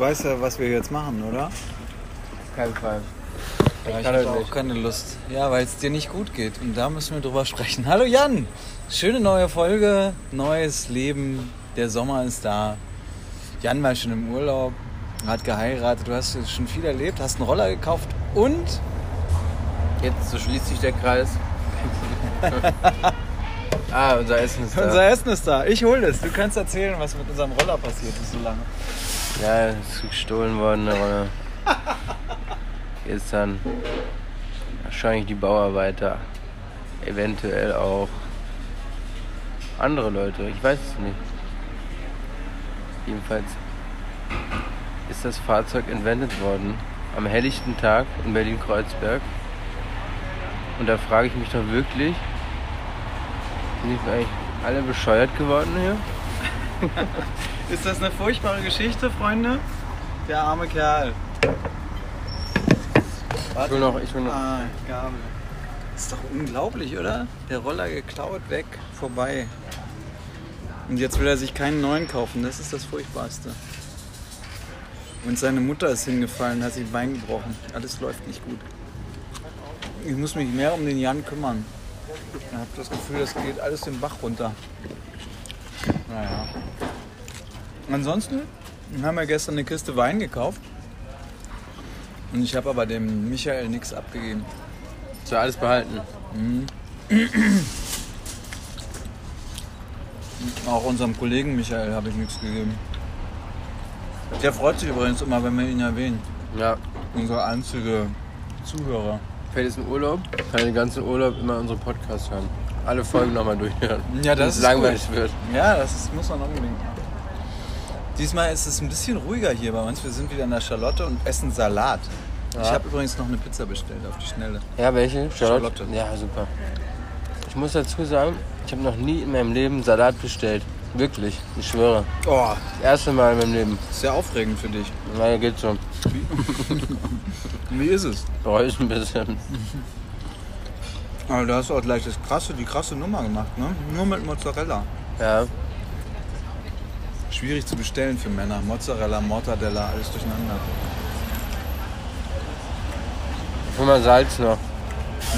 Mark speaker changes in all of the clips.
Speaker 1: weißt ja, was wir jetzt machen, oder?
Speaker 2: Kein Fall.
Speaker 1: Ja, ich habe
Speaker 2: halt
Speaker 1: auch
Speaker 2: nicht.
Speaker 1: keine Lust. Ja, weil es dir nicht gut geht. Und da müssen wir drüber sprechen. Hallo Jan! Schöne neue Folge, neues Leben. Der Sommer ist da. Jan war schon im Urlaub, hat geheiratet. Du hast schon viel erlebt, hast einen Roller gekauft und
Speaker 2: Jetzt so schließt sich der Kreis. ah, unser Essen ist da.
Speaker 1: unser Essen ist da. Ich hole es. Du kannst erzählen, was mit unserem Roller passiert ist so lange.
Speaker 2: Ja, ist gestohlen worden, aber gestern wahrscheinlich die Bauarbeiter. Eventuell auch andere Leute, ich weiß es nicht. Jedenfalls ist das Fahrzeug entwendet worden am helllichten Tag in Berlin-Kreuzberg. Und da frage ich mich doch wirklich, sind die eigentlich alle bescheuert geworden hier?
Speaker 1: Ist das eine furchtbare Geschichte, Freunde? Der arme Kerl.
Speaker 2: Ich will noch, ich will noch.
Speaker 1: Ah, Gabel. Ist doch unglaublich, oder? Der Roller geklaut, weg, vorbei. Und jetzt will er sich keinen neuen kaufen. Das ist das Furchtbarste. Und seine Mutter ist hingefallen, hat sich ein Bein gebrochen. Alles läuft nicht gut. Ich muss mich mehr um den Jan kümmern. Ich habe das Gefühl, das geht alles den Bach runter. Naja. Ansonsten haben wir gestern eine Kiste Wein gekauft. Und ich habe aber dem Michael nichts abgegeben.
Speaker 2: Soll alles behalten.
Speaker 1: Auch unserem Kollegen Michael habe ich nichts gegeben. Der freut sich übrigens immer, wenn wir ihn erwähnen.
Speaker 2: Ja.
Speaker 1: Unser einzige Zuhörer.
Speaker 2: Fällt jetzt in Urlaub, kann den ganzen Urlaub immer unseren Podcast hören. Alle Folgen nochmal durchhören.
Speaker 1: Ja, das
Speaker 2: es
Speaker 1: ist
Speaker 2: langweilig
Speaker 1: gut.
Speaker 2: wird.
Speaker 1: Ja, das ist, muss man unbedingt. Diesmal ist es ein bisschen ruhiger hier bei uns. Wir sind wieder in der Charlotte und essen Salat. Ich
Speaker 2: Ja.
Speaker 1: habe übrigens noch eine Pizza bestellt auf die Schnelle.
Speaker 2: Ja, welche? Charlotte?
Speaker 1: Charlotte.
Speaker 2: Ja, super. Ich muss dazu sagen, ich habe noch nie in meinem Leben Salat bestellt. Wirklich, ich schwöre.
Speaker 1: Oh,
Speaker 2: Das erste Mal in meinem Leben.
Speaker 1: sehr aufregend für dich.
Speaker 2: Na, geht so.
Speaker 1: Wie ist es?
Speaker 2: Bereue ich ein bisschen.
Speaker 1: Aber du hast auch gleich das krasse, die krasse Nummer gemacht, ne? Nur mit Mozzarella.
Speaker 2: Ja,
Speaker 1: Schwierig zu bestellen für Männer. Mozzarella, Mortadella, alles durcheinander.
Speaker 2: hol mal Salz noch.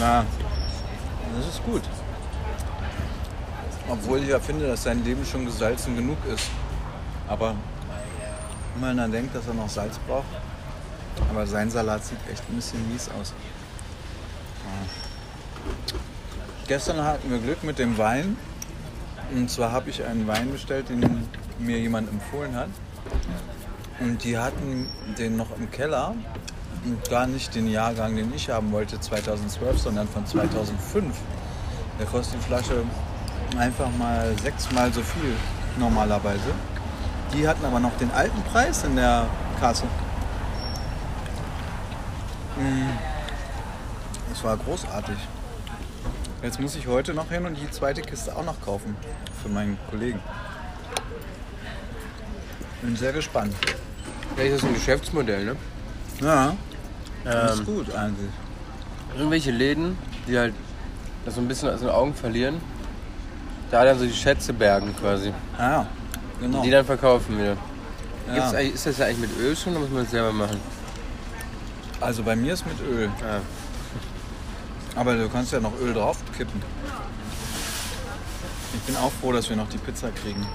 Speaker 1: Ja, das ist gut. Obwohl ich ja finde, dass sein Leben schon gesalzen genug ist. Aber wenn man dann denkt, dass er noch Salz braucht. Aber sein Salat sieht echt ein bisschen mies aus. Ja. Gestern hatten wir Glück mit dem Wein. Und zwar habe ich einen Wein bestellt, den mir jemand empfohlen hat. Und die hatten den noch im Keller. Und gar nicht den Jahrgang, den ich haben wollte, 2012, sondern von 2005. Der kostet die Flasche einfach mal sechsmal so viel normalerweise. Die hatten aber noch den alten Preis in der Kasse. Mm. Das war großartig. Jetzt muss ich heute noch hin und die zweite Kiste auch noch kaufen für meinen Kollegen. Bin sehr gespannt.
Speaker 2: Vielleicht ist das ein Geschäftsmodell, ne?
Speaker 1: Ja, das ist
Speaker 2: Ähm,
Speaker 1: gut eigentlich.
Speaker 2: irgendwelche Läden, die halt das so ein bisschen aus den Augen verlieren, da dann so die Schätze bergen quasi.
Speaker 1: Ja, genau.
Speaker 2: Die dann verkaufen wieder.
Speaker 1: Ja.
Speaker 2: Eigentlich, ist das ja eigentlich mit Öl schon oder muss man das selber machen?
Speaker 1: Also bei mir ist mit Öl.
Speaker 2: Ja.
Speaker 1: Aber du kannst ja noch Öl drauf kippen. Ich bin auch froh, dass wir noch die Pizza kriegen.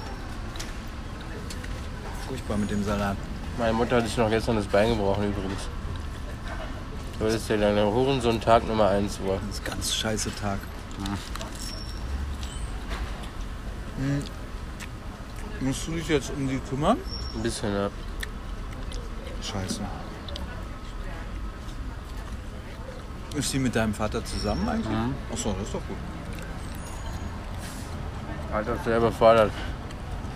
Speaker 1: Furchtbar mit dem Salat.
Speaker 2: Meine Mutter hat sich noch gestern das Bein gebrochen übrigens. So ist der deine Hurensohn Tag Nummer 1 Uhr.
Speaker 1: Das ist ein ganz scheiße Tag. Hm. Musst du dich jetzt um die kümmern?
Speaker 2: Ein bisschen, ja.
Speaker 1: Scheiße. Ist sie mit deinem Vater zusammen eigentlich?
Speaker 2: Mhm.
Speaker 1: Achso, das ist doch gut.
Speaker 2: Alter, ist sehr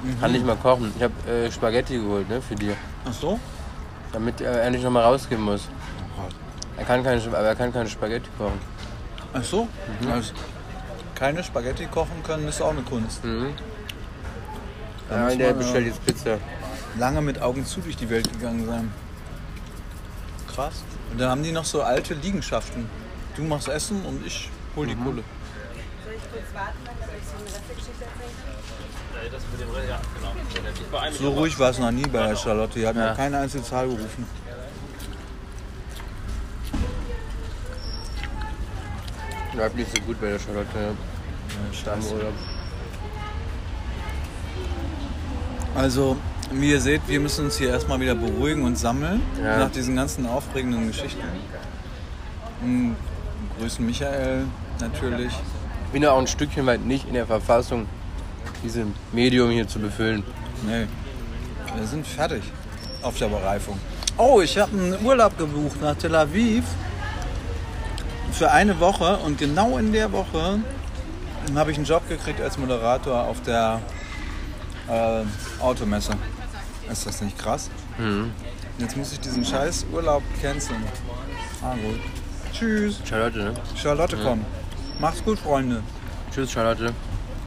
Speaker 2: überfordert. Kann nicht mal kochen. Ich habe äh, Spaghetti geholt, ne, für die.
Speaker 1: Ach so?
Speaker 2: Damit er endlich noch mal rausgehen muss. Er kann keine, aber er kann keine Spaghetti kochen.
Speaker 1: Ach so? Also, keine Spaghetti kochen können ist auch eine Kunst.
Speaker 2: Mhm. Ja, der bestellt jetzt Pizza.
Speaker 1: lange mit Augen zu durch die Welt gegangen sein. Krass. Und dann haben die noch so alte Liegenschaften. Du machst Essen und ich hol die Kohle.
Speaker 3: Kurz warten, damit ich so eine Restegeschichte erzählen kann?
Speaker 1: So ruhig war es noch nie bei der Charlotte. Die hat
Speaker 2: Ja.
Speaker 1: noch keine einzige Zahl gerufen.
Speaker 2: Läuft nicht so gut bei der Charlotte. Ja.
Speaker 1: Also, wie ihr seht, wir müssen uns hier erstmal wieder beruhigen und sammeln.
Speaker 2: Ja.
Speaker 1: Nach diesen ganzen aufregenden Geschichten. Und grüßen Michael natürlich.
Speaker 2: Ich bin ja auch ein Stückchen weit nicht in der Verfassung, dieses Medium hier zu befüllen.
Speaker 1: Nee, wir sind fertig auf der Bereifung. Oh, ich habe einen Urlaub gebucht nach Tel Aviv für eine Woche und genau in der Woche habe ich einen Job gekriegt als Moderator auf der äh, Automesse. Ist das nicht krass? Jetzt muss ich diesen scheiß Urlaub canceln. Ah, gut. Tschüss.
Speaker 2: Charlotte, ne?
Speaker 1: Charlotte kommt. Macht's gut, Freunde.
Speaker 2: Tschüss, Charlotte.